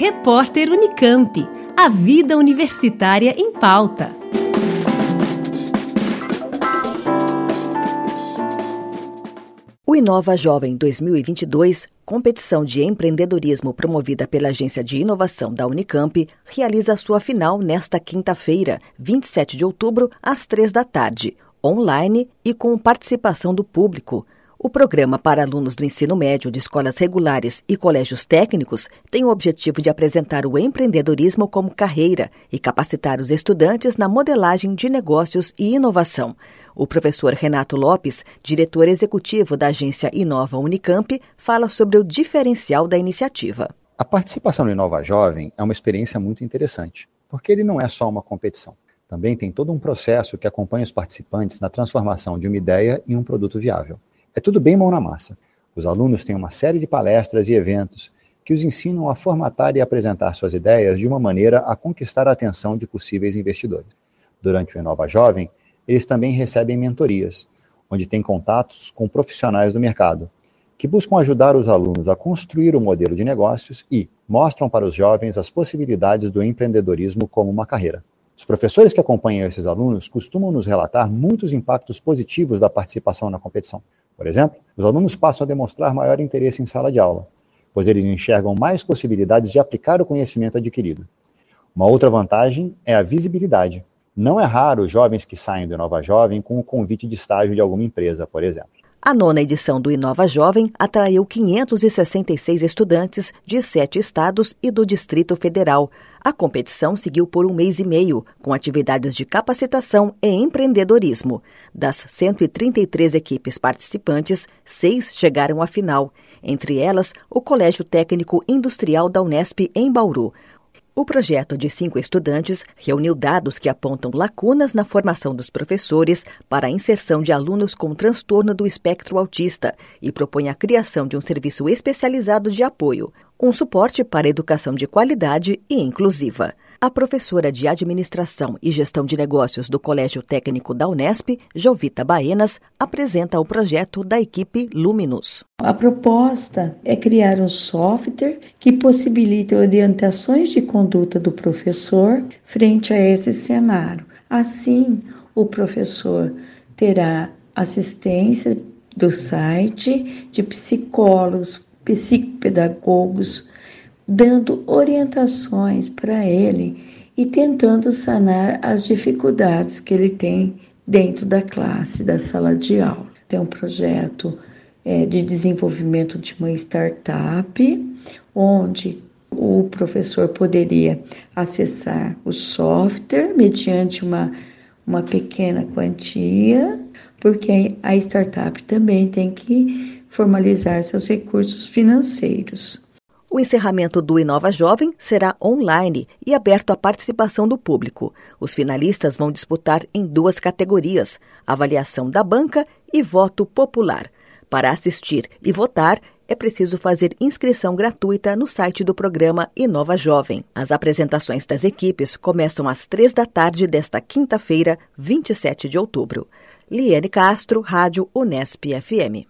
Repórter Unicamp. A vida universitária em pauta. O Inova Jovem 2022, competição de empreendedorismo promovida pela Agência de Inovação da Unicamp, realiza sua final nesta quinta-feira, 27 de outubro, às três da tarde, online e com participação do público. O programa para alunos do ensino médio de escolas regulares e colégios técnicos tem o objetivo de apresentar o empreendedorismo como carreira e capacitar os estudantes na modelagem de negócios e inovação. O professor Renato Lopes, diretor executivo da agência Inova Unicamp, fala sobre o diferencial da iniciativa. A participação no Inova Jovem é uma experiência muito interessante, porque ele não é só uma competição. Também tem todo um processo que acompanha os participantes na transformação de uma ideia em um produto viável. É tudo bem mão na massa. Os alunos têm uma série de palestras e eventos que os ensinam a formatar e apresentar suas ideias de uma maneira a conquistar a atenção de possíveis investidores. Durante o Inova Jovem, eles também recebem mentorias, onde têm contatos com profissionais do mercado, que buscam ajudar os alunos a construir o um modelo de negócios e mostram para os jovens as possibilidades do empreendedorismo como uma carreira. Os professores que acompanham esses alunos costumam nos relatar muitos impactos positivos da participação na competição. Por exemplo, os alunos passam a demonstrar maior interesse em sala de aula, pois eles enxergam mais possibilidades de aplicar o conhecimento adquirido. Uma outra vantagem é a visibilidade. Não é raro jovens que saem do Inova Jovem com o convite de estágio de alguma empresa, por exemplo. A nona edição do Inova Jovem atraiu 566 estudantes de sete estados e do Distrito Federal. A competição seguiu por um mês e meio, com atividades de capacitação e empreendedorismo. Das 133 equipes participantes, seis chegaram à final. Entre elas, o Colégio Técnico Industrial da Unesp em Bauru, o projeto de cinco estudantes reuniu dados que apontam lacunas na formação dos professores para a inserção de alunos com transtorno do espectro autista e propõe a criação de um serviço especializado de apoio, um suporte para educação de qualidade e inclusiva. A professora de Administração e Gestão de Negócios do Colégio Técnico da Unesp, Jovita Baenas, apresenta o projeto da equipe Luminus. A proposta é criar um software que possibilite orientações de conduta do professor frente a esse cenário. Assim, o professor terá assistência do site de psicólogos, psicopedagogos, dando orientações para ele e tentando sanar as dificuldades que ele tem dentro da classe, da sala de aula. Tem um projeto é, de desenvolvimento de uma startup, onde o professor poderia acessar o software mediante uma, uma pequena quantia, porque a startup também tem que formalizar seus recursos financeiros. O encerramento do Inova Jovem será online e aberto à participação do público. Os finalistas vão disputar em duas categorias: avaliação da banca e voto popular. Para assistir e votar, é preciso fazer inscrição gratuita no site do programa Inova Jovem. As apresentações das equipes começam às três da tarde desta quinta-feira, 27 de outubro. Liane Castro, Rádio Unesp FM.